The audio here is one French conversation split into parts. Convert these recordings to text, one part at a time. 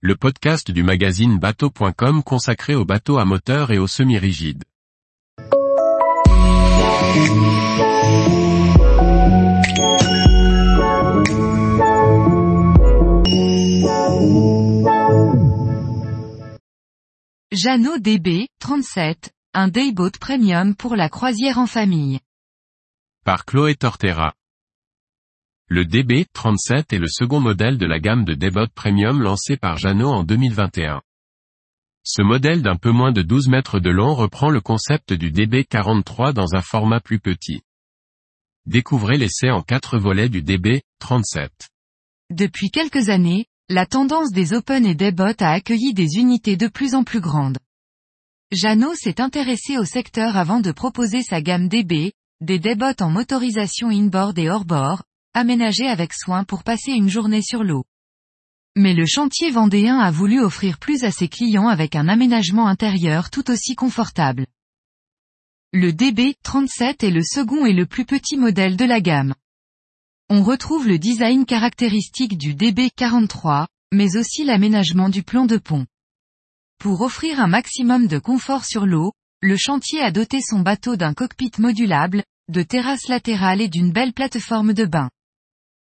le podcast du magazine bateau.com consacré aux bateaux à moteur et aux semi-rigides. Jeannot DB, 37, un dayboat premium pour la croisière en famille. Par Chloé Tortera. Le DB37 est le second modèle de la gamme de Debot Premium lancé par Jeannot en 2021. Ce modèle d'un peu moins de 12 mètres de long reprend le concept du DB43 dans un format plus petit. Découvrez l'essai en quatre volets du DB37. Depuis quelques années, la tendance des Open et Debot a accueilli des unités de plus en plus grandes. Jeannot s'est intéressé au secteur avant de proposer sa gamme DB, des Debot en motorisation inboard et hors-bord, aménagé avec soin pour passer une journée sur l'eau. Mais le chantier vendéen a voulu offrir plus à ses clients avec un aménagement intérieur tout aussi confortable. Le DB37 est le second et le plus petit modèle de la gamme. On retrouve le design caractéristique du DB43, mais aussi l'aménagement du plan de pont. Pour offrir un maximum de confort sur l'eau, le chantier a doté son bateau d'un cockpit modulable, de terrasses latérales et d'une belle plateforme de bain.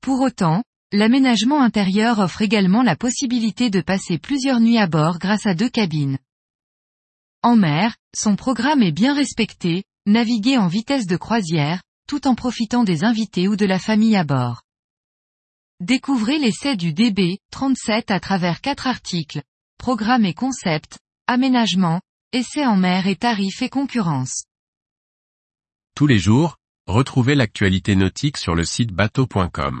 Pour autant, l'aménagement intérieur offre également la possibilité de passer plusieurs nuits à bord grâce à deux cabines. En mer, son programme est bien respecté, naviguer en vitesse de croisière, tout en profitant des invités ou de la famille à bord. Découvrez l'essai du DB 37 à travers quatre articles. Programme et concept, aménagement, essai en mer et tarifs et concurrence. Tous les jours, retrouvez l'actualité nautique sur le site bateau.com.